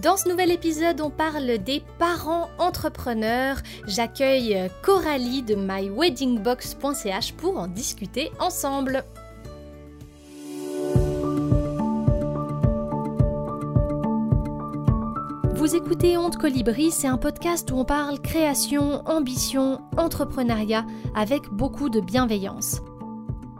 Dans ce nouvel épisode, on parle des parents entrepreneurs. J'accueille Coralie de myweddingbox.ch pour en discuter ensemble. Vous écoutez Honte Colibri, c'est un podcast où on parle création, ambition, entrepreneuriat avec beaucoup de bienveillance.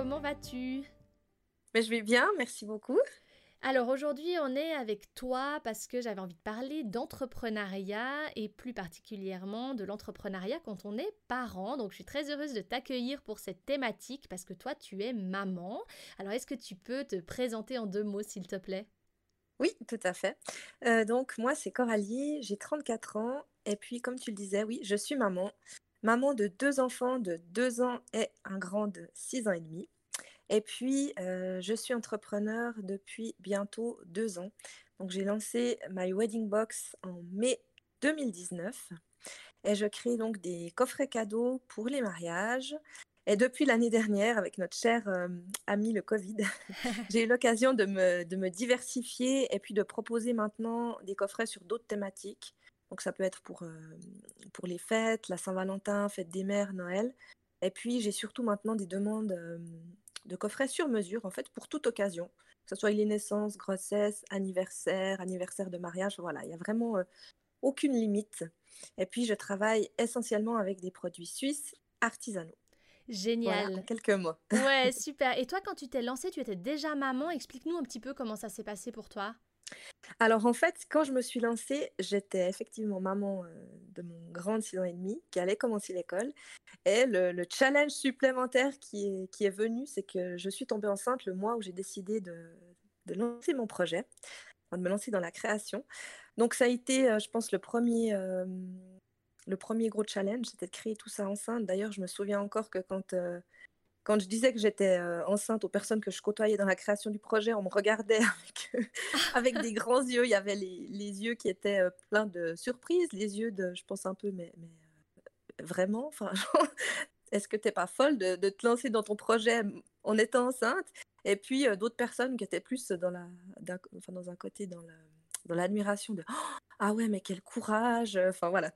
Comment vas-tu? Mais je vais bien, merci beaucoup. Alors aujourd'hui, on est avec toi parce que j'avais envie de parler d'entrepreneuriat et plus particulièrement de l'entrepreneuriat quand on est parent. Donc je suis très heureuse de t'accueillir pour cette thématique parce que toi, tu es maman. Alors est-ce que tu peux te présenter en deux mots, s'il te plaît? Oui, tout à fait. Euh, donc moi, c'est Coralie, j'ai 34 ans et puis comme tu le disais, oui, je suis maman. Maman de deux enfants de 2 ans et un grand de 6 ans et demi. Et puis, euh, je suis entrepreneur depuis bientôt deux ans. Donc, j'ai lancé My Wedding Box en mai 2019 et je crée donc des coffrets cadeaux pour les mariages. Et depuis l'année dernière, avec notre cher euh, ami le Covid, j'ai eu l'occasion de me, de me diversifier et puis de proposer maintenant des coffrets sur d'autres thématiques. Donc ça peut être pour, euh, pour les fêtes, la Saint-Valentin, fête des mères, Noël. Et puis j'ai surtout maintenant des demandes de coffrets sur mesure, en fait, pour toute occasion, que ce soit les naissances, grossesse, anniversaire, anniversaire de mariage, voilà, il n'y a vraiment euh, aucune limite. Et puis, je travaille essentiellement avec des produits suisses artisanaux. Génial. quelques mots. Ouais, super. Et toi, quand tu t'es lancée, tu étais déjà maman. Explique-nous un petit peu comment ça s'est passé pour toi. Alors en fait, quand je me suis lancée, j'étais effectivement maman de mon grand de 6 ans et demi qui allait commencer l'école. Et le, challenge supplémentaire qui est, qui est venu, c'est que je suis tombée enceinte le mois où j'ai décidé de, de, lancer mon projet, de me lancer dans la création. Donc ça a été, je pense, le premier, le premier gros challenge, c'était de créer tout ça enceinte. D'ailleurs, je me souviens encore que quand quand je disais que j'étais enceinte aux personnes que je côtoyais dans la création du projet, on me regardait avec, des grands yeux. Il y avait les, yeux qui étaient pleins de surprises, les yeux de, je pense un peu, mais, vraiment, enfin, est-ce que tu n'es pas folle de, te lancer dans ton projet en étant enceinte? Et puis d'autres personnes qui étaient plus dans, la, enfin, dans un côté dans l'admiration de ah ouais mais quel courage enfin voilà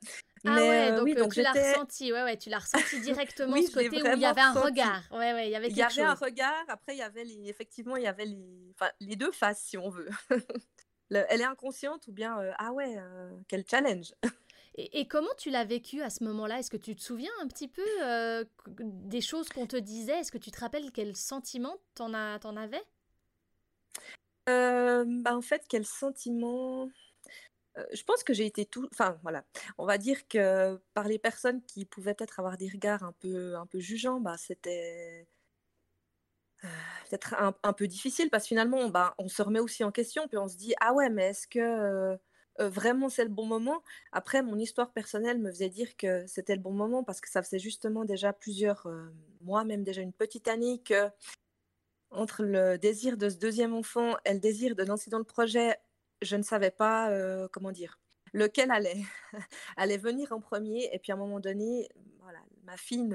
ah ouais, donc, oui, donc tu l'as ressenti, ouais, ouais, tu l'as ressenti directement ce côté où il y avait un regard. Ouais, ouais, il y avait quelque Il y avait un regard, après il y avait les, effectivement, il y avait les, enfin, les deux faces si on veut. elle est inconsciente ou bien, ah ouais, quel challenge. Et, et, comment tu l'as vécu à ce moment-là? Est-ce que tu te souviens un petit peu euh, des choses qu'on te disait? Est-ce que tu te rappelles quel sentiment t'en, as, t'en avais? Euh, bah, En fait, quel sentiment? Je pense que j'ai été tout. Enfin, voilà. On va dire que par les personnes qui pouvaient peut-être avoir des regards un peu, un peu jugeants, bah, c'était peut-être un, peu difficile parce que finalement, bah, on se remet aussi en question, puis on se dit Ah ouais, mais est-ce que vraiment c'est le bon moment? Après, mon histoire personnelle me faisait dire que c'était le bon moment parce que ça faisait justement déjà plusieurs mois, même déjà une petite année, que entre le désir de ce deuxième enfant et le désir de lancer dans le projet, je ne savais pas, comment dire, lequel allait, allait venir en premier. Et puis à un moment donné, voilà, ma fille,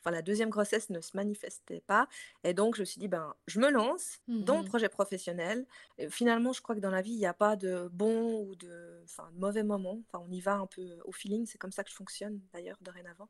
enfin la deuxième grossesse ne se manifestait pas. Et donc je me suis dit, ben, je me lance dans le mmh projet professionnel. Et finalement, je crois que dans la vie, il n'y a pas de bon ou de, enfin, de mauvais moment. Enfin, on y va un peu au feeling. C'est comme ça que je fonctionne d'ailleurs dorénavant.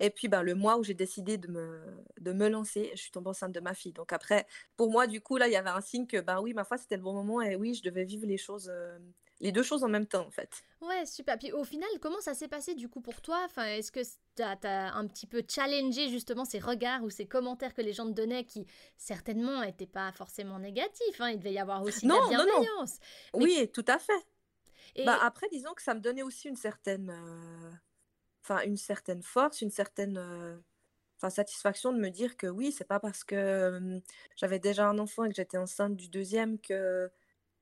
Et puis, ben, le mois où j'ai décidé de me, de me lancer, je suis tombée enceinte de ma fille. Donc après, pour moi, du coup, là, il y avait un signe que, ben oui, ma foi, c'était le bon moment. Et oui, je devais vivre les choses, euh, les deux choses en même temps, en fait. Ouais, super. Puis au final, comment ça s'est passé, du coup, pour toi? Enfin, Est-ce que tu as, un petit peu challengé, justement, ces regards ou ces commentaires que les gens te donnaient qui, certainement, n'étaient pas forcément négatifs hein? Il devait y avoir aussi de la bienveillance. Non, non. Oui, tout à fait. Et... Bah, après, disons que ça me donnait aussi une certaine... Euh, enfin une certaine force, une certaine, satisfaction de me dire que oui, c'est pas parce que j'avais déjà un enfant et que j'étais enceinte du deuxième que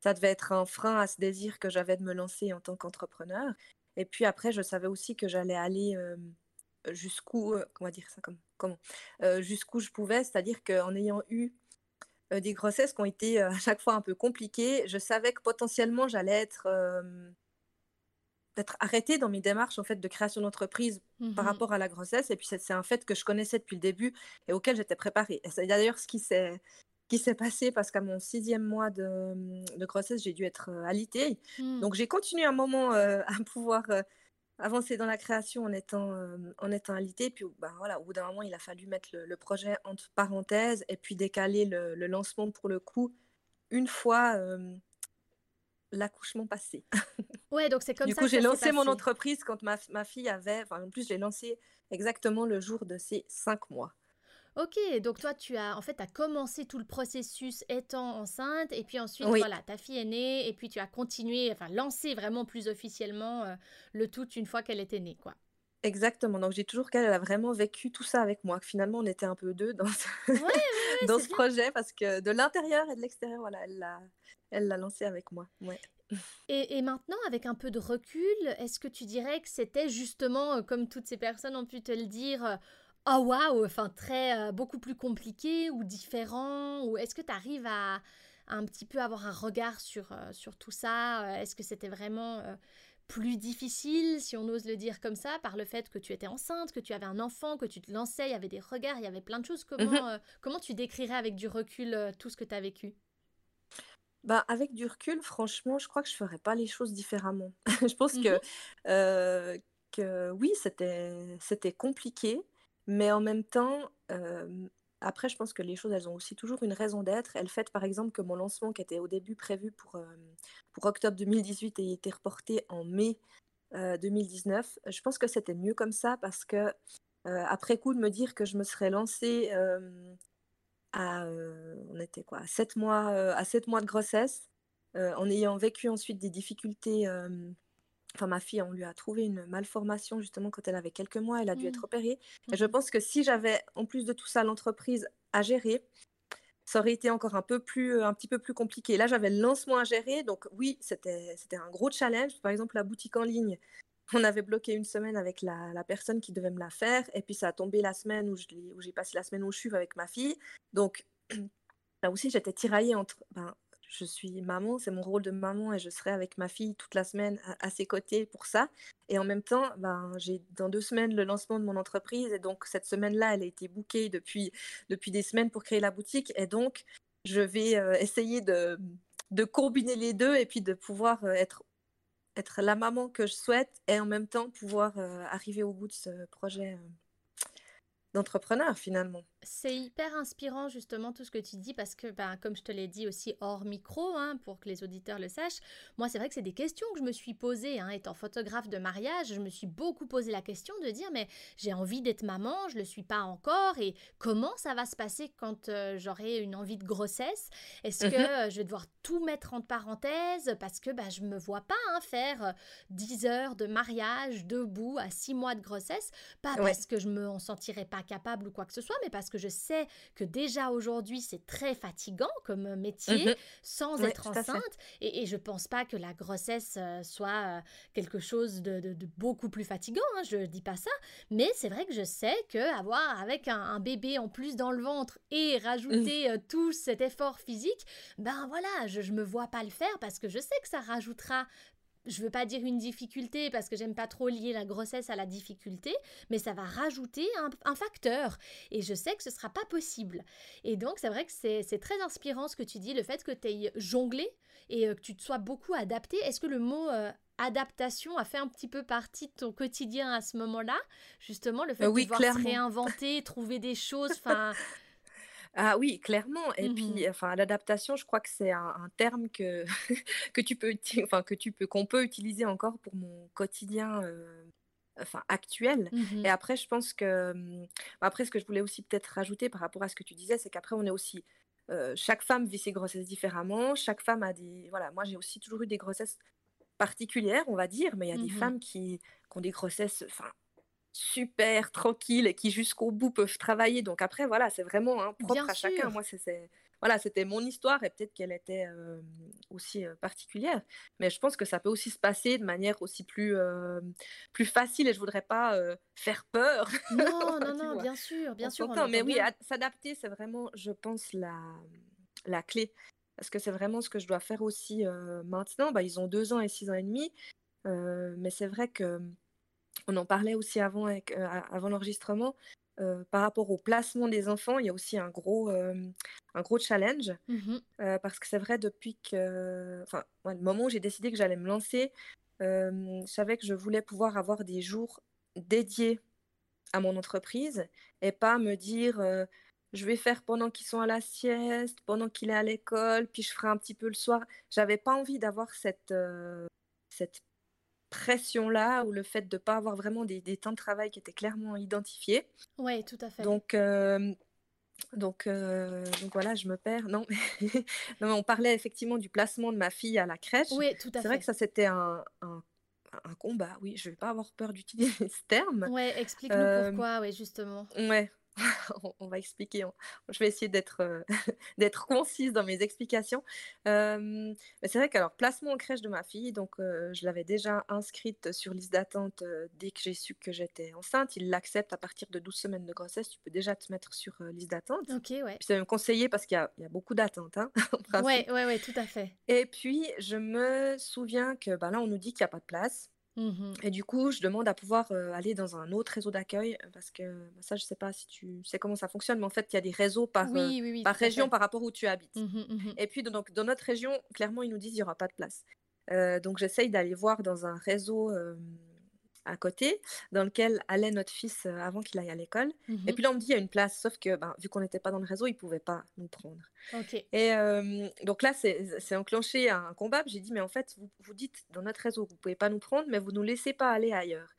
ça devait être un frein à ce désir que j'avais de me lancer en tant qu'entrepreneur. Et puis après, je savais aussi que j'allais aller jusqu'où, comment dire ça comme, comment, jusqu'où je pouvais, c'est-à-dire qu'en ayant eu des grossesses qui ont été à chaque fois un peu compliquées, je savais que potentiellement j'allais être d'être arrêtée dans mes démarches en fait de création d'entreprise par mmh rapport à la grossesse. Et puis c'est un fait que je connaissais depuis le début et auquel j'étais préparée. Et c'est d'ailleurs ce qui s'est qui s'est passé parce qu'à mon sixième mois de, de grossesse j'ai dû être alitée. Mmh. donc j'ai continué un moment à pouvoir avancer dans la création en étant en étant alitée. Puis ben, voilà au bout d'un moment il a fallu mettre le, projet entre parenthèses et puis décaler le, le, lancement pour le coup une fois l'accouchement passé. Ouais, donc c'est comme du ça. Du coup, j'ai lancé mon entreprise quand ma, ma fille avait. Enfin, en plus, je l'ai lancée exactement le jour de ses cinq mois. Ok, donc toi, tu as en fait as commencé tout le processus étant enceinte, et puis ensuite, voilà, ta fille est née, et puis tu as continué, enfin, lancé vraiment plus officiellement euh, le tout une fois qu'elle était née, quoi. Exactement. Donc j'ai toujours qu'elle a vraiment vécu tout ça avec moi. finalement, on était un peu deux dans ce, dans ce projet parce que de l'intérieur et de l'extérieur, voilà, elle l'a, elle l'a lancé avec moi. Ouais. Et, maintenant, avec un peu de recul, est-ce que tu dirais que c'était justement, euh, comme toutes ces personnes ont pu te le dire, oh waouh, enfin très euh, beaucoup plus compliqué ou différent, ou est-ce que tu arrives à, un petit peu avoir un regard sur, sur tout ça Est-ce que c'était vraiment plus difficile, si on ose le dire comme ça, par le fait que tu étais enceinte, que tu avais un enfant, que tu te lançais, il y avait des regards, il y avait plein de choses. Comment, mmh comment tu décrirais avec du recul tout ce que tu as vécu? Bah, avec du recul, franchement, je crois que je ferais pas les choses différemment. Je pense que, mmh que oui, c'était c'était compliqué, mais en même temps, après, je pense que les choses, elles ont aussi toujours une raison d'être. Elles fait, par exemple, que mon lancement, qui était au début prévu pour, pour octobre 2018 et été reporté en mai 2019, je pense que c'était mieux comme ça parce que, après coup, de me dire que je me serais lancée à, on était quoi, à 7 mois, à sept mois de grossesse, en ayant vécu ensuite des difficultés. Enfin, ma fille, on lui a trouvé une malformation justement quand elle avait quelques mois, elle a dû être mmh. opérée. Et je mmh pense que si j'avais, en plus de tout ça, l'entreprise à gérer, ça aurait été encore un peu plus, un petit peu plus compliqué. Là, j'avais le lancement à gérer, donc oui, c'était, c'était un gros challenge. Par exemple, la boutique en ligne, on avait bloqué une semaine avec la, personne qui devait me la faire. Et puis ça a tombé la semaine où, j'ai passé la semaine au CHUV avec ma fille. Donc là aussi, j'étais tiraillée entre ben, je suis maman, c'est mon rôle de maman et je serai avec ma fille toute la semaine à, ses côtés pour ça. Et en même temps, ben, j'ai dans deux semaines le lancement de mon entreprise et donc cette semaine-là, elle a été bookée depuis, depuis des semaines pour créer la boutique. Et donc, je vais euh, essayer de, de combiner les deux et puis de pouvoir euh, être être la maman que je souhaite et en même temps pouvoir euh, arriver au bout de ce projet euh, d'entrepreneur finalement. C'est hyper inspirant justement tout ce que tu dis parce que, ben, comme je te l'ai dit aussi hors micro, hein, pour que les auditeurs le sachent, moi c'est vrai que c'est des questions que je me suis posées. Hein, étant photographe de mariage, je me suis beaucoup posé la question de dire mais j'ai envie d'être maman, je le suis pas encore et comment ça va se passer quand euh, j'aurai une envie de grossesse? Est-ce que euh, je vais devoir tout mettre entre parenthèses? Parce que ben, je me vois pas hein, faire 10 euh, heures de mariage debout à 6 mois de grossesse, pas parce que je me en sentirais pas capable ou quoi que ce soit, mais parce que je sais que déjà aujourd'hui c'est très fatigant comme métier mmh sans être enceinte. Et, et, je pense pas que la grossesse euh, soit euh, quelque chose de, beaucoup plus fatigant, hein, je dis pas ça, mais c'est vrai que je sais que avoir avec un, bébé en plus dans le ventre et mmh. rajouter euh, tout cet effort physique, ben voilà, je, je me vois pas le faire parce que je sais que ça rajoutera je veux pas dire une difficulté parce que j'aime pas trop lier la grossesse à la difficulté, mais ça va rajouter un, facteur. Et je sais que ce sera pas possible. Et donc, c'est vrai que c'est très inspirant ce que tu dis, le fait que tu aies jonglé et euh, que tu te sois beaucoup adapté. Est-ce que le mot euh, adaptation a fait un petit peu partie de ton quotidien à ce moment-là? Justement, le fait euh, de devoir se réinventer, trouver des choses, enfin. Ah oui, clairement. Et mmh puis, enfin, l'adaptation, je crois que c'est un, terme que, que tu peux, enfin, que tu peux, qu'on peut utiliser encore pour mon quotidien, enfin, actuel. Mmh Et après, je pense que, mmh, après, ce que je voulais aussi peut-être rajouter par rapport à ce que tu disais, c'est qu'après, on est aussi, chaque femme vit ses grossesses différemment. Chaque femme a des, voilà, moi, j'ai aussi toujours eu des grossesses particulières, on va dire, mais il y a des femmes qui, qui ont des grossesses, enfin, super tranquilles et qui jusqu'au bout peuvent travailler. Donc après, voilà, c'est vraiment hein, propre à chacun. Moi, c'est voilà, c'était mon histoire et peut-être qu'elle était aussi particulière. Mais je pense que ça peut aussi se passer de manière aussi plus, plus facile et je voudrais pas faire peur. Non, non, non, bien sûr, bien sûr. mais oui, s'adapter, c'est vraiment, je pense, la, la clé. Parce que c'est vraiment ce que je dois faire aussi maintenant. Bah, ils ont deux ans et six ans et demi. mais c'est vrai que on en parlait aussi avant, avec, avant l'enregistrement. Euh, par rapport au placement des enfants, il y a aussi un gros, euh, un gros challenge. Mmh euh, parce que c'est vrai, depuis que. Enfin, le moment où j'ai décidé que j'allais me lancer, je savais que je voulais pouvoir avoir des jours dédiés à mon entreprise et pas me dire je vais faire pendant qu'ils sont à la sieste, pendant qu'il est à l'école, puis je ferai un petit peu le soir. J'avais pas envie d'avoir cette, cette pression-là ou le fait de ne pas avoir vraiment des, temps de travail qui étaient clairement identifiés. Oui, tout à fait. Donc, donc, donc voilà, je me perds. Non, non, on parlait effectivement du placement de ma fille à la crèche. Oui, tout à fait. C'est vrai que ça, c'était un, un, un, combat. Oui, je ne vais pas avoir peur d'utiliser ce terme. Oui, explique-nous pourquoi, oui, justement. Ouais, on, va expliquer. je vais essayer d'être euh, d'être concise dans mes explications. c'est vrai qu'alors, placement en crèche de ma fille, donc euh, je l'avais déjà inscrite sur liste d'attente euh, dès que j'ai su que j'étais enceinte. Il l'accepte à partir de 12 semaines de grossesse. Tu peux déjà te mettre sur liste d'attente. Ok, ouais. c'est même conseillé parce qu'il y, a beaucoup d'attentes. Hein, ouais, ouais, ouais, tout à fait. Et puis, je me souviens que bah, là, on nous dit qu'il n'y a pas de place. Mmh et du coup, je demande à pouvoir aller dans un autre réseau d'accueil parce que bah, ça, je sais pas si tu sais comment ça fonctionne, mais en fait, il y a des réseaux par, par région par rapport où tu habites. Mmh mmh et puis, donc, dans notre région, clairement, ils nous disent qu'il n'y aura pas de place. donc, j'essaye d'aller voir dans un réseau à côté, dans lequel allait notre fils euh, avant qu'il aille à l'école. Et mmh puis là, on me dit, il y a une place, sauf que ben, vu qu'on n'était pas dans le réseau, il ne pouvait pas nous prendre. Et donc là, c'est enclenché un combat. J'ai dit, mais en fait, vous, vous dites dans notre réseau, vous ne pouvez pas nous prendre, mais vous ne nous laissez pas aller ailleurs.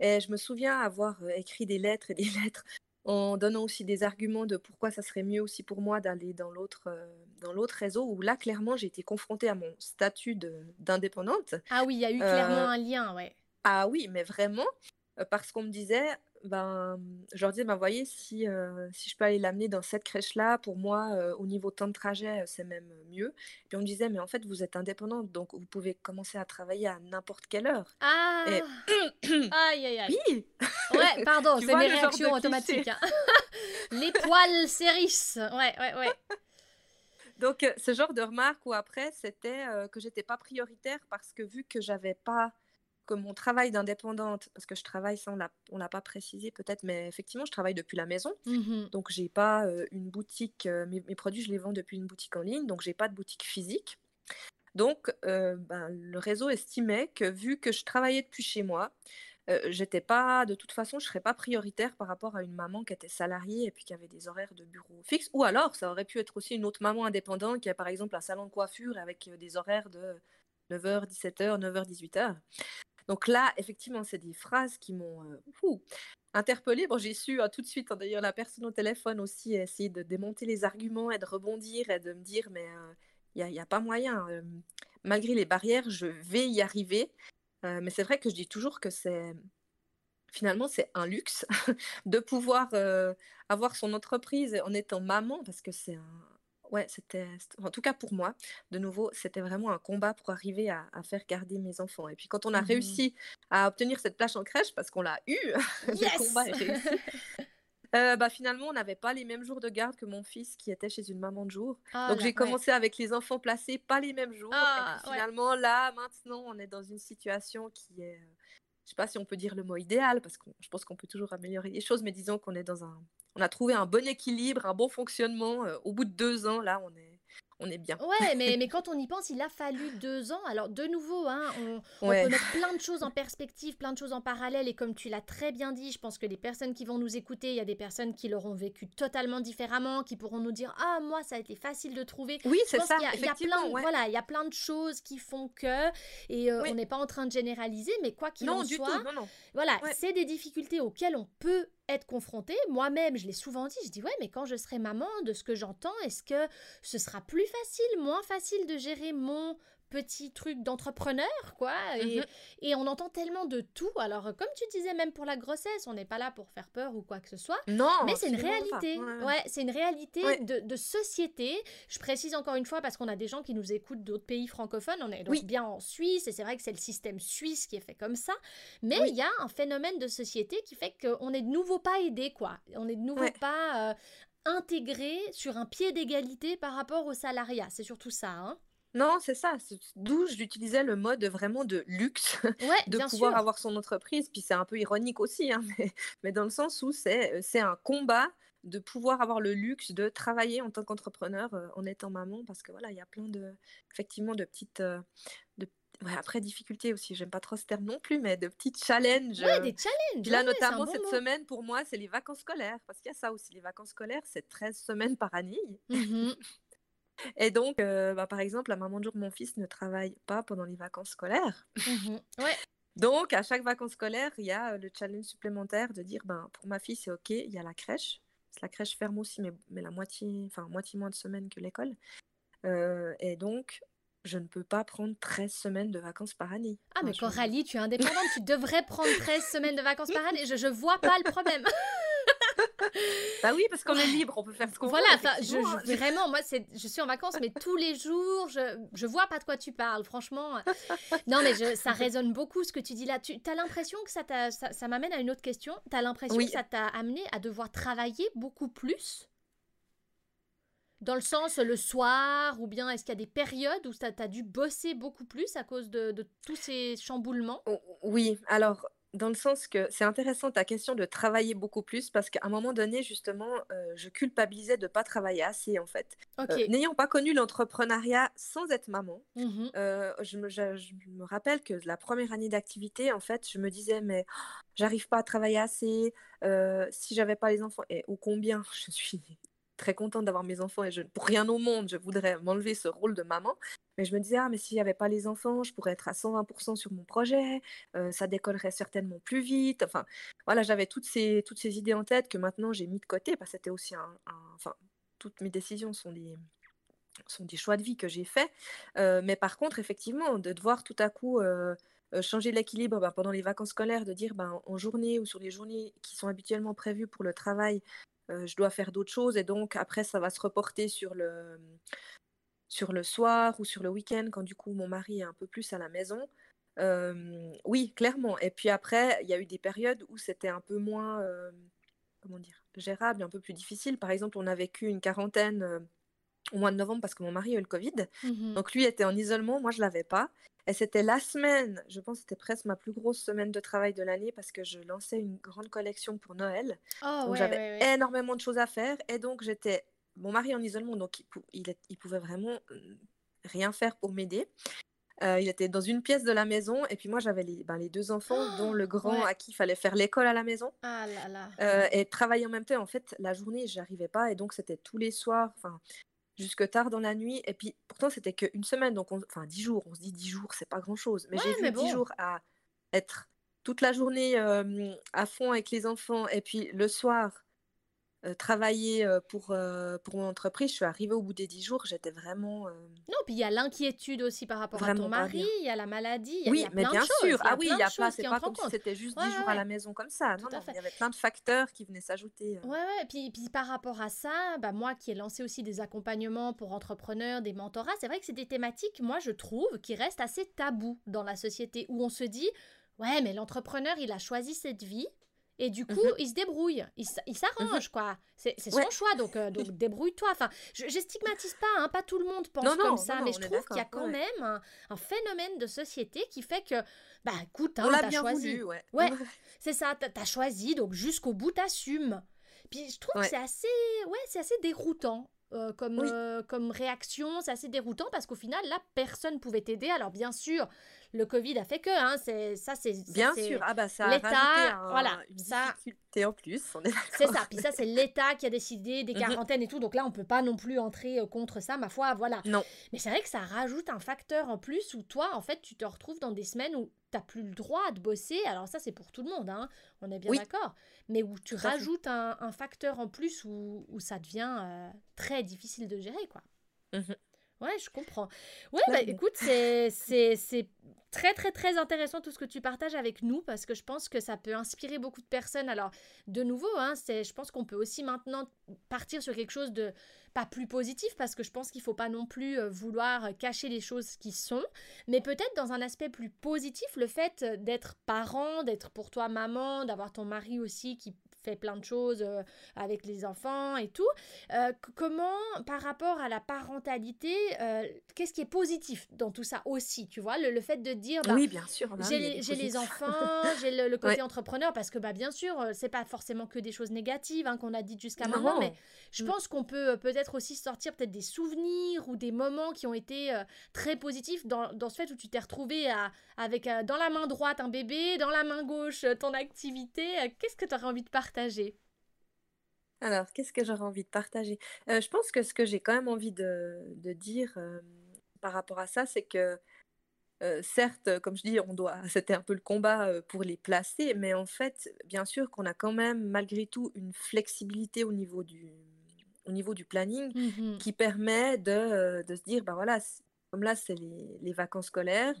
Et je me souviens avoir euh, écrit des lettres et des lettres en donnant aussi des arguments de pourquoi ça serait mieux aussi pour moi d'aller dans l'autre euh, dans l'autre réseau où là clairement j'ai été confrontée à mon statut d'indépendante. Ah oui, il y a eu clairement un lien, ouais. Ah oui, mais vraiment, parce qu'on me disait, ben, je leur disais, ben, voyez, si, si je peux aller l'amener dans cette crèche-là, pour moi, au niveau temps de trajet, c'est même mieux. Puis on me disait, mais en fait, vous êtes indépendante, donc vous pouvez commencer à travailler à n'importe quelle heure. Ah Aïe, aïe, aïe. Oui Ouais, pardon, c'est mes réactions automatiques. Hein. Les poils s'érissent. Ouais, ouais, ouais. Donc, ce genre de remarque où après, c'était que j'étais pas prioritaire parce que vu que j'avais pas mon travail d'indépendante, parce que je travaille, ça on l'a pas précisé peut-être, mais effectivement, je travaille depuis la maison. Mmh donc, j'ai pas une boutique, mes, produits, je les vends depuis une boutique en ligne, donc j'ai pas de boutique physique. Donc, ben, le réseau estimait que vu que je travaillais depuis chez moi, j'étais pas, de toute façon, je serais pas prioritaire par rapport à une maman qui était salariée et puis qui avait des horaires de bureau fixe. Ou alors, ça aurait pu être aussi une autre maman indépendante qui a par exemple un salon de coiffure avec des horaires de 9h, 17h, 9h, 18h. Donc là, effectivement, c'est des phrases qui m'ont euh, interpellée. Bon, j'ai su hein, tout de suite, hein, d'ailleurs, la personne au téléphone aussi a essayé de démonter les arguments et de rebondir et de me dire, mais il n'y a, pas moyen. malgré les barrières, je vais y arriver. mais c'est vrai que je dis toujours que c'est finalement c'est un luxe de pouvoir avoir son entreprise en étant maman parce que c'est un, ouais, c'était, en tout cas pour moi, de nouveau, c'était vraiment un combat pour arriver à, faire garder mes enfants. Et puis quand on a mmh réussi à obtenir cette place en crèche, parce qu'on l'a eu, le combat est réussi. Euh, bah, finalement, on n'avait pas les mêmes jours de garde que mon fils qui était chez une maman de jour. Ah Donc j'ai commencé avec les enfants placés, pas les mêmes jours. et ah, finalement, là, maintenant, on est dans une situation qui est, euh, je sais pas si on peut dire le mot idéal, parce que je pense qu'on peut toujours améliorer les choses, mais disons qu'on est dans un, on a trouvé un bon équilibre, un bon fonctionnement. Euh, au bout de deux ans, là, on est, on est bien. Ouais, mais, mais quand on y pense, il a fallu deux ans. Alors, de nouveau, hein, on, peut mettre plein de choses en perspective, plein de choses en parallèle. Et comme tu l'as très bien dit, je pense que les personnes qui vont nous écouter, il y a des personnes qui l'auront vécu totalement différemment, qui pourront nous dire Ah, moi, ça a été facile de trouver. Oui, c'est ça. Il y, a, plein, voilà, il y a plein de choses qui font que. Et euh, on n'est pas en train de généraliser, mais quoi qu'il en soit. Tout, non, non. Voilà, c'est des difficultés auxquelles on peut être confrontée. Moi-même, je l'ai souvent dit, je dis ouais, mais quand je serai maman, de ce que j'entends, est-ce que ce sera plus facile, moins facile de gérer mon petit truc d'entrepreneur, quoi. Et, Mhm. et on entend tellement de tout. Alors, comme tu disais, même pour la grossesse, on n'est pas là pour faire peur ou quoi que ce soit. Non, Mais c'est une réalité. Ouais, c'est une réalité de, de société. Je précise encore une fois parce qu'on a des gens qui nous écoutent d'autres pays francophones. On est donc Oui. bien en Suisse et c'est vrai que c'est le système suisse qui est fait comme ça. Mais il Oui. y a un phénomène de société qui fait qu'on n'est de nouveau pas aidé, quoi. On n'est de nouveau Ouais. pas euh, intégré sur un pied d'égalité par rapport au salariat. C'est surtout ça. Hein. Non, c'est ça. D'où j'utilisais le mode vraiment de luxe, Ouais, de pouvoir sûr. avoir son entreprise. Puis c'est un peu ironique aussi, hein, mais, mais dans le sens où c'est un combat de pouvoir avoir le luxe de travailler en tant qu'entrepreneur euh, en étant maman, parce que voilà, il y a plein de, effectivement, de petites, euh, de, ouais, après difficultés aussi. J'aime pas trop ce terme non plus, mais de petits challenges. Ouais, des challenges. Puis là, notamment, bon cette mot. semaine, pour moi, c'est les vacances scolaires. Parce qu'il y a ça aussi. Les vacances scolaires, c'est 13 semaines par année. Mhm. Et donc, euh, bah, par exemple, la maman de jour mon fils ne travaille pas pendant les vacances scolaires. Mhm. Ouais. Donc, à chaque vacances scolaires, il y a euh, le challenge supplémentaire de dire, ben, pour ma fille, c'est OK, il y a la crèche. La crèche ferme aussi, mais, mais la moitié, enfin, moitié moins de semaines que l'école. Euh, et donc, je ne peux pas prendre 13 semaines de vacances par année. Ah, mais Coralie, tu es indépendante, tu devrais prendre 13 semaines de vacances par année. Je, je vois pas le problème. Bah oui, parce qu'on est libre, on peut faire ce qu'on Voilà, veut. enfin, je, vraiment, moi, je suis en vacances, mais tous les jours, je, je vois pas de quoi tu parles, franchement. Non, mais je- ça résonne beaucoup ce que tu dis là. Tu as l'impression que ça, ça, ça m'amène à une autre question. Tu as l'impression Oui. que ça t'a amené à devoir travailler beaucoup plus? Dans le sens le soir, ou bien est-ce qu'il y a des périodes où tu as dû bosser beaucoup plus à cause de, de tous ces chamboulements? O- Oui, alors, dans le sens que c'est intéressant ta question de travailler beaucoup plus, parce qu'à un moment donné, justement, euh, je culpabilisais de ne pas travailler assez, en fait. Euh, N'ayant pas connu l'entrepreneuriat sans être maman, Mhm. euh, je, me, je- je me rappelle que la première année d'activité, en fait, je me disais, mais oh, j'arrive pas à travailler assez, si j'avais pas les enfants, et ô combien je suis très contente d'avoir mes enfants, et je, pour rien au monde, je voudrais m'enlever ce rôle de maman. Mais je me disais, ah, mais s'il n'y avait pas les enfants, je pourrais être à 120% sur mon projet, euh, ça décollerait certainement plus vite. Enfin, voilà, j'avais toutes ces, toutes ces idées en tête que maintenant j'ai mis de côté, parce que c'était aussi un, Enfin, toutes mes décisions sont des, sont des choix de vie que j'ai faits. Euh, mais par contre, effectivement, de devoir tout à coup euh, changer l'équilibre ben, pendant les vacances scolaires, de dire ben, en journée ou sur les journées qui sont habituellement prévues pour le travail, je dois faire d'autres choses et donc après ça va se reporter sur le, sur le soir ou sur le week-end quand du coup mon mari est un peu plus à la maison. Euh, oui, clairement. Et puis après, il y a eu des périodes où c'était un peu moins, euh, comment dire, gérable, un peu plus difficile. Par exemple, on a vécu une quarantaine euh, au mois de novembre parce que mon mari a eu le Covid. Mhm. Donc lui était en isolement, moi je l'avais pas. Et c'était la semaine, je pense que c'était presque ma plus grosse semaine de travail de l'année parce que je lançais une grande collection pour Noël. Oh, ouais, j'avais ouais, ouais. énormément de choses à faire et donc j'étais mon mari en isolement donc il, pouvait vraiment euh, rien faire pour m'aider. Euh, il était dans une pièce de la maison et puis moi j'avais les, ben, les deux enfants dont le grand ouais. à qui il fallait faire l'école à la maison Ah là là. euh, et travailler en même temps. En fait, la journée, j'arrivais pas et donc c'était tous les soirs, enfin jusque tard dans la nuit. Et puis pourtant, c'était qu'une semaine, donc on- enfin dix jours. On se dit dix jours, c'est pas grand chose. Mais Ouais, j'ai vu dix bon. jours à être toute la journée euh, à fond avec les enfants et puis le soir euh, travailler euh, pour, euh, pour mon entreprise. Je suis arrivée au bout des dix jours, j'étais vraiment. euh, Non, puis il y a l'inquiétude aussi par rapport à ton mari, il y a la maladie, il y a, Oui, y a mais plein bien de sûr. Il y a Ah oui, il y a pas, c'est pas comme si c'était juste Ouais, 10 ouais, jours à la maison comme ça. Tout Non, il y avait plein de facteurs qui venaient s'ajouter. euh. Ouais, ouais, et puis, puis par rapport à ça, bah moi qui ai lancé aussi des accompagnements pour entrepreneurs, des mentorats, c'est vrai que c'est des thématiques, moi je trouve, qui restent assez tabous dans la société, où on se dit, ouais, mais l'entrepreneur, il a choisi cette vie, et du coup, Mhm. il se débrouille, il, s'arrange, quoi. C'est son choix, donc, euh, donc débrouille-toi. Enfin, je, je stigmatise pas, hein, pas tout le monde pense Non, non, comme ça, non, mais je trouve qu'il y a quand ouais. même un, un phénomène de société qui fait que, bah écoute, hein, t'as bien choisi. voulu, ouais. Ouais. C'est ça, t'as as choisi, donc jusqu'au bout t'assumes. Puis je trouve que c'est assez, ouais, c'est assez déroutant euh, comme, Oui. euh, comme réaction, c'est assez déroutant parce qu'au final, là, personne pouvait t'aider. Alors bien sûr, le Covid a fait que, hein, c'est ça, c'est Bien sûr, ah bah ça l'État, un- voilà, une ça- difficulté en plus, on est C'est ça. Puis ça, c'est l'État qui a décidé des Mhm. quarantaines et tout. Donc là, on peut pas non plus entrer euh, contre ça, ma foi. Voilà. Non, Mais c'est vrai que ça rajoute un facteur en plus où toi, en fait, tu te retrouves dans des semaines où t'as plus le droit de bosser. Alors ça, c'est pour tout le monde, hein, on est bien Oui. d'accord. Mais où tu rajoutes un, un facteur en plus où, où ça devient euh, très difficile de gérer, quoi. Mhm. Ouais, je comprends. Ouais, bah écoute, c'est très très très intéressant tout ce que tu partages avec nous parce que je pense que ça peut inspirer beaucoup de personnes. Alors, de nouveau, hein, je pense qu'on peut aussi maintenant partir sur quelque chose de pas plus positif parce que je pense qu'il faut pas non plus euh, vouloir cacher les choses qui sont, mais peut-être dans un aspect plus positif, le fait d'être parent, d'être pour toi maman, d'avoir ton mari aussi qui fait plein de choses euh, avec les enfants et tout. Euh, comment, par rapport à la parentalité, euh, qu'est-ce qui est positif dans tout ça aussi Tu vois, le, fait de dire, bah, oui, bien sûr, j'ai les, enfants, j'ai le, côté entrepreneur, parce que bah bien sûr, c'est pas forcément que des choses négatives hein, qu'on a dites jusqu'à maintenant, mais je mm. pense qu'on peut peut-être aussi sortir peut-être des souvenirs ou des moments qui ont été très positifs dans, dans, ce fait où tu t'es retrouvé à, avec dans la main droite un bébé, dans la main gauche ton activité. Qu'est-ce que tu aurais envie de partager alors, qu'est-ce que j'aurais envie de partager? Euh, Je pense que ce que j'ai quand même envie de, dire euh, par rapport à ça, c'est que euh, certes, comme je dis, on doit, c'était un peu le combat pour les placer, mais en fait, bien sûr qu'on a quand même malgré tout une flexibilité au niveau du, au niveau du planning mmh qui permet de, se dire, ben voilà, comme là, c'est les, vacances scolaires,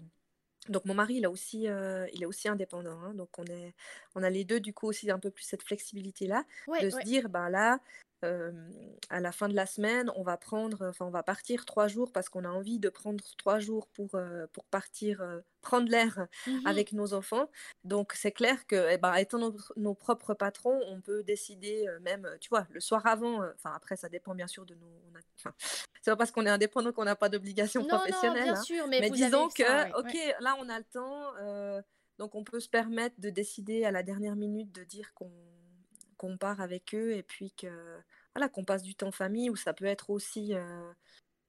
donc mon mari, il, a aussi, euh, il est aussi indépendant. hein, donc on, est, on a les deux, du coup, aussi un peu plus cette flexibilité-là, de se dire, ben là, à la fin de la semaine, on va prendre, enfin, on va partir trois jours parce qu'on a envie de prendre trois jours pour, pour partir prendre l'air mmh avec nos enfants. Donc, c'est clair que, eh ben, étant nos, propres patrons, on peut décider même, tu vois, le soir avant. Enfin, après, ça dépend bien sûr de nos. c'est pas parce qu'on est indépendant qu'on n'a pas d'obligation professionnelle. Non, bien hein. sûr, mais, disons que, ok, là, on a le temps. donc, on peut se permettre de décider à la dernière minute de dire qu'on qu'on part avec eux et puis que voilà qu'on passe du temps en famille ou ça peut être aussi euh,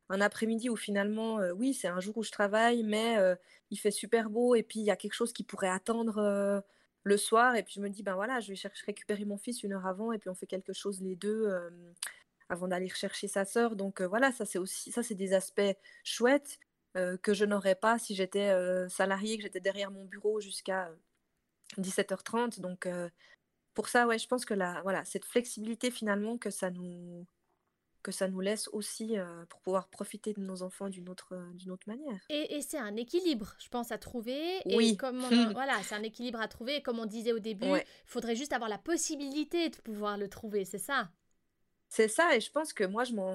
un après-midi où finalement euh, oui c'est un jour où je travaille mais euh, il fait super beau et puis il y a quelque chose qui pourrait attendre le soir et puis je me dis ben voilà je vais chercher récupérer mon fils une heure avant et puis on fait quelque chose les deux avant d'aller chercher sa sœur. Donc voilà ça c'est aussi ça c'est des aspects chouettes que je n'aurais pas si j'étais salarié que j'étais derrière mon bureau jusqu'à 17h30 donc pour ça, ouais, je pense que la, voilà, cette flexibilité finalement que ça nous, que ça nous laisse aussi euh, pour pouvoir profiter de nos enfants d'une autre, euh, d'une autre manière. Et, et c'est un équilibre, je pense, à trouver. Oui. Et comme voilà, c'est un équilibre à trouver. Et comme on disait au début, il faudrait juste avoir la possibilité de pouvoir le trouver, c'est ça? C'est ça, et je pense que moi, je m'en,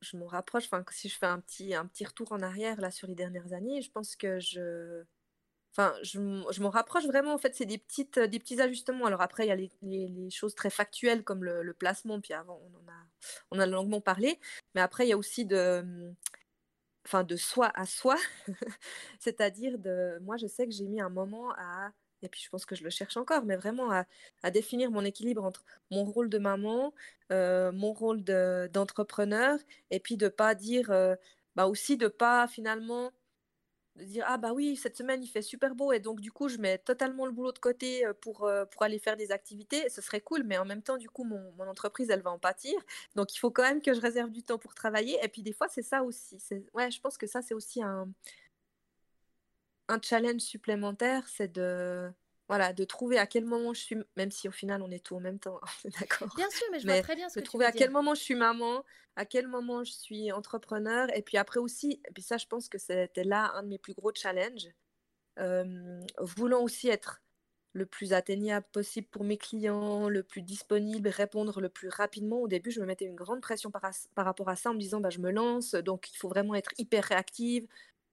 je m'en rapproche. Enfin, si je fais un petit, un petit retour en arrière là sur les dernières années, je pense que je, Enfin, je, m'en rapproche vraiment. En fait, c'est des, petites, des petits ajustements. Alors après, il y a les, choses très factuelles comme le, placement. Puis avant, on en a, on a longuement parlé. Mais après, il y a aussi de, enfin, de soi à soi. C'est-à-dire, de, moi, je sais que j'ai mis un moment à, et puis je pense que je le cherche encore, mais vraiment à, à définir mon équilibre entre mon rôle de maman, euh, mon rôle d'entrepreneur, et puis de pas dire, euh, bah aussi de pas finalement de dire ah bah oui cette semaine il fait super beau et donc du coup je mets totalement le boulot de côté pour, pour aller faire des activités ce serait cool mais en même temps du coup mon, mon, entreprise elle va en pâtir. Donc il faut quand même que je réserve du temps pour travailler et puis des fois c'est ça aussi ouais je pense que ça c'est aussi un un challenge supplémentaire c'est de voilà, de trouver à quel moment je suis, même si au final on est tout en même temps, d'accord. Bien sûr, mais je vois très bien ce que de trouver à quel moment je suis maman, à quel moment je suis entrepreneur, et puis après aussi, et puis ça je pense que c'était là un de mes plus gros challenges, euh, voulant aussi être le plus atteignable possible pour mes clients, le plus disponible, répondre le plus rapidement. Au début, je me mettais une grande pression par, par rapport à ça en me disant bah, je me lance, donc il faut vraiment être hyper réactive,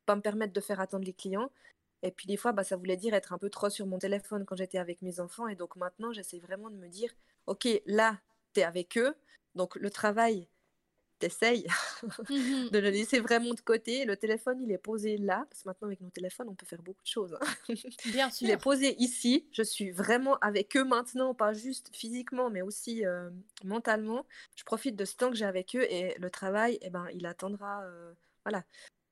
pas me permettre de faire attendre les clients. Et puis des fois, bah, ça voulait dire être un peu trop sur mon téléphone quand j'étais avec mes enfants. Et donc maintenant, j'essaie vraiment de me dire, OK, là, tu es avec eux. Donc le travail, t'essayes mmh de le laisser vraiment de côté. Le téléphone, il est posé là. Parce que maintenant, avec nos téléphones, on peut faire beaucoup de choses. Hein. Bien sûr. Il est posé ici. Je suis vraiment avec eux maintenant, pas juste physiquement, mais aussi euh, mentalement. Je profite de ce temps que j'ai avec eux. Et le travail, eh ben, il attendra. Euh, voilà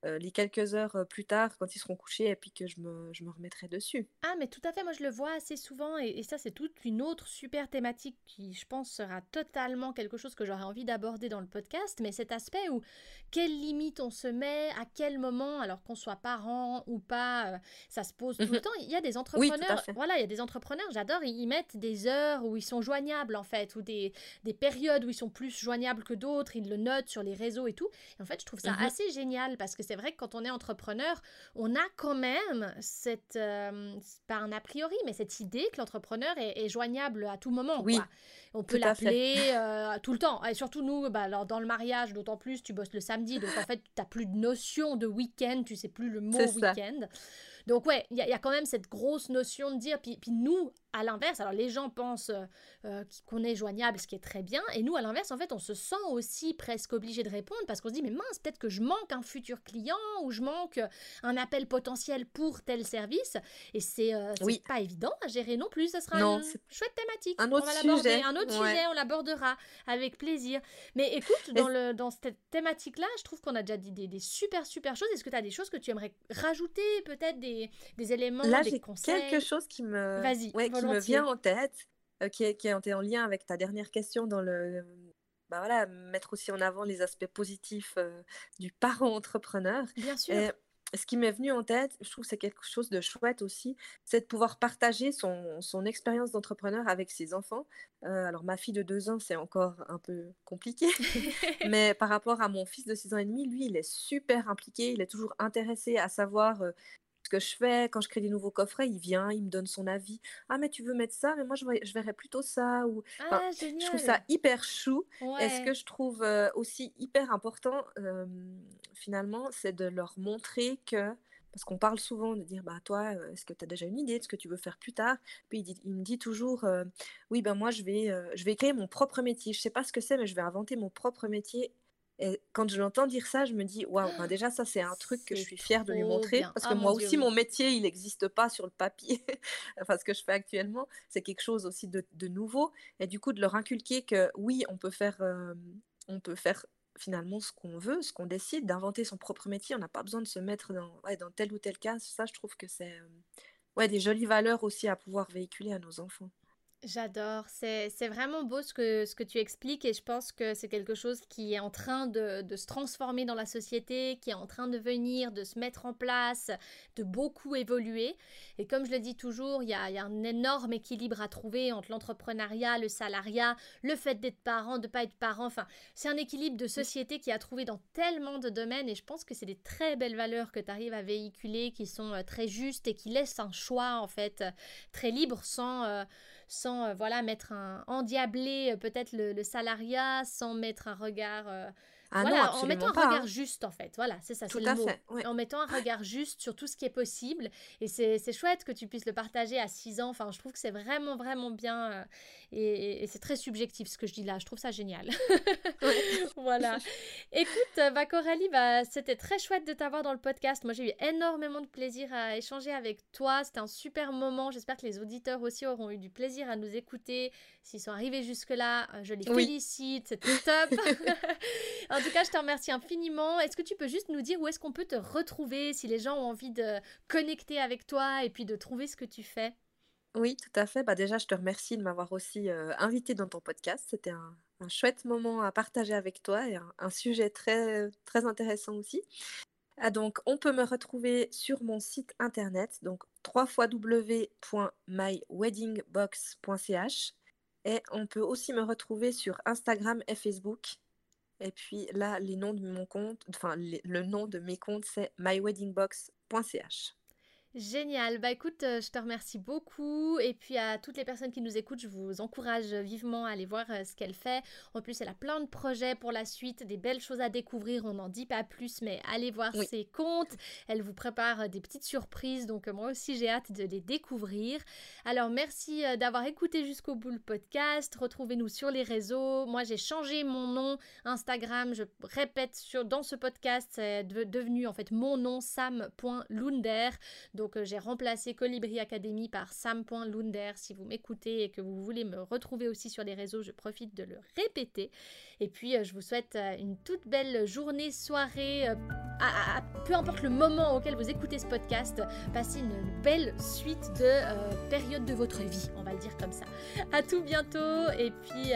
euh, les quelques heures plus tard quand ils seront couchés et puis que je me, je me remettrai dessus. Ah, mais tout à fait, moi je le vois assez souvent et, et ça c'est toute une autre super thématique qui je pense sera totalement quelque chose que j'aurais envie d'aborder dans le podcast, mais cet aspect où quelles limites on se met, à quel moment, alors qu'on soit parent ou pas, ça se pose tout le temps. Il y a des entrepreneurs, voilà, il y a des entrepreneurs, j'adore, ils, mettent des heures où ils sont joignables en fait, ou des, des périodes où ils sont plus joignables que d'autres, ils le notent sur les réseaux et tout. Et en fait, je trouve ça Mhm. assez génial parce que c'est vrai que quand on est entrepreneur, on a quand même cette, euh, c'est pas un a priori, mais cette idée que l'entrepreneur est, est joignable à tout moment. Oui, quoi. On peut l'appeler euh, tout le temps. Et surtout nous, bah, alors, dans le mariage, d'autant plus, tu bosses le samedi, donc en fait, tu n'as plus de notion de week-end, tu sais plus le mot C'est ça. Donc ouais, il y, a- il y a quand même cette grosse notion de dire, puis, puis nous, à l'inverse, alors les gens pensent euh, euh, qu'on est joignable, ce qui est très bien, et nous, à l'inverse, en fait, on se sent aussi presque obligé de répondre parce qu'on se dit, mais mince, peut-être que je manque un futur client ou je manque euh, un appel potentiel pour tel service, et c'est euh, Oui. pas évident à gérer non plus, ce sera Non, une chouette thématique. un on autre va l'aborder, sujet. un autre Ouais. sujet, on l'abordera avec plaisir. Mais écoute, Et dans, le, dans cette thématique-là, je trouve qu'on a déjà dit des, des super, super choses. Est-ce que tu as des choses que tu aimerais rajouter, peut-être des, des éléments, Là, des j'ai conseils quelque chose qui me, Vas-y, ouais, qui me volontiers. vient en tête, euh, qui est, qui est en en lien avec ta dernière question dans le, bah voilà, mettre aussi en avant les aspects positifs euh, du parent entrepreneur. Bien sûr. Et ce qui m'est venu en tête, je trouve que c'est quelque chose de chouette aussi, c'est de pouvoir partager son, son expérience d'entrepreneur avec ses enfants. Euh, alors, ma fille de deux ans, c'est encore un peu compliqué, mais par rapport à mon fils de six ans et demi, lui, il est super impliqué, il est toujours intéressé à savoir euh, que je fais. Quand je crée des nouveaux coffrets, il vient, il me donne son avis. Ah, mais tu veux mettre ça, mais moi, je, verrais- je verrais plutôt ça. Ou... Enfin, ah, je trouve ça hyper chou. Et ce Ouais. que je trouve euh, aussi hyper important, euh, finalement, c'est de leur montrer que, parce qu'on parle souvent de dire, bah toi, euh, est-ce que tu as déjà une idée de ce que tu veux faire plus tard? Puis il, dit- il me dit toujours, euh, oui, ben moi, je vais, euh, je vais créer mon propre métier. Je sais pas ce que c'est, mais je vais inventer mon propre métier. Et quand je l'entends dire ça, je me dis, waouh, ben déjà, ça, c'est un truc que je suis fière de lui montrer, bien. parce Ah que mon moi aussi, mon métier, il n'existe pas sur le papier. Enfin, ce que je fais actuellement, c'est quelque chose aussi de, de nouveau. Et du coup, de leur inculquer que oui, on peut faire, euh, on peut faire finalement ce qu'on veut, ce qu'on décide, d'inventer son propre métier. On n'a pas besoin de se mettre dans, ouais, dans tel ou tel cas. Ça, je trouve que c'est euh, ouais, des jolies valeurs aussi à pouvoir véhiculer à nos enfants. J'adore, c'est c'est vraiment beau ce que, ce que tu expliques et je pense que c'est quelque chose qui est en train de, de se transformer dans la société, qui est en train de venir, de se mettre en place, de beaucoup évoluer. Et comme je le dis toujours, il y a, un énorme équilibre à trouver entre l'entrepreneuriat, le salariat, le fait d'être parent, de pas être parent. Enfin, c'est un équilibre de société qui a trouvé dans tellement de domaines et je pense que c'est des très belles valeurs que tu arrives à véhiculer qui sont euh, très justes et qui laissent un choix en fait euh, très libre sans... euh, sans euh, voilà mettre un endiabler euh, peut-être le, le salariat, sans mettre un regard Ah non, voilà, en mettant un regard hein. juste en fait. Voilà, c'est ça, c'est le mot. fait. ouais. En mettant un regard juste sur tout ce qui est possible. Et c'est chouette que tu puisses le partager à 6 ans. Enfin, je trouve que c'est vraiment, vraiment bien. euh, et c'est très subjectif ce que je dis là. Je trouve ça génial. voilà. Écoute, euh, bah, Coralie, bah, c'était très chouette de t'avoir dans le podcast. Moi, j'ai eu énormément de plaisir à échanger avec toi. C'était un super moment. J'espère que les auditeurs aussi auront eu du plaisir à nous écouter. S'ils sont arrivés jusque-là, euh, je les Oui. félicite. C'était top. en tout cas, je te remercie infiniment. Est-ce que tu peux juste nous dire où est-ce qu'on peut te retrouver si les gens ont envie de connecter avec toi et puis de trouver ce que tu fais? Oui, tout à fait. Bah déjà, je te remercie de m'avoir aussi euh, invité dans ton podcast. C'était un, chouette moment à partager avec toi et un, un sujet très, très intéressant aussi. Ah, donc, on peut me retrouver sur mon site internet, donc www.myweddingbox.ch. Et on peut aussi me retrouver sur Instagram et Facebook. Et puis là, les noms de mon compte, enfin, le nom de mes comptes, c'est myweddingbox.ch. Génial. Bah écoute, euh, je te remercie beaucoup. Et puis à toutes les personnes qui nous écoutent, je vous encourage vivement à aller voir euh, ce qu'elle fait. En plus, elle a plein de projets pour la suite, des belles choses à découvrir. On n'en dit pas plus, mais allez voir Oui. ses comptes. Elle vous prépare euh, des petites surprises. Donc moi aussi, j'ai hâte de les découvrir. Alors merci d'avoir écouté jusqu'au bout le podcast. Retrouvez-nous sur les réseaux. Moi, j'ai changé mon nom Instagram. Je répète sur, dans ce podcast, c'est de- devenu en fait mon nom sam.lunder. Donc Donc j'ai remplacé Colibri Academy par sam.lunder. Si vous m'écoutez et que vous voulez me retrouver aussi sur les réseaux, je profite de le répéter. Et puis je vous souhaite une toute belle journée, soirée, peu importe le moment auquel vous écoutez ce podcast, passez une belle suite de périodes de votre vie, on va le dire comme ça. À tout bientôt et puis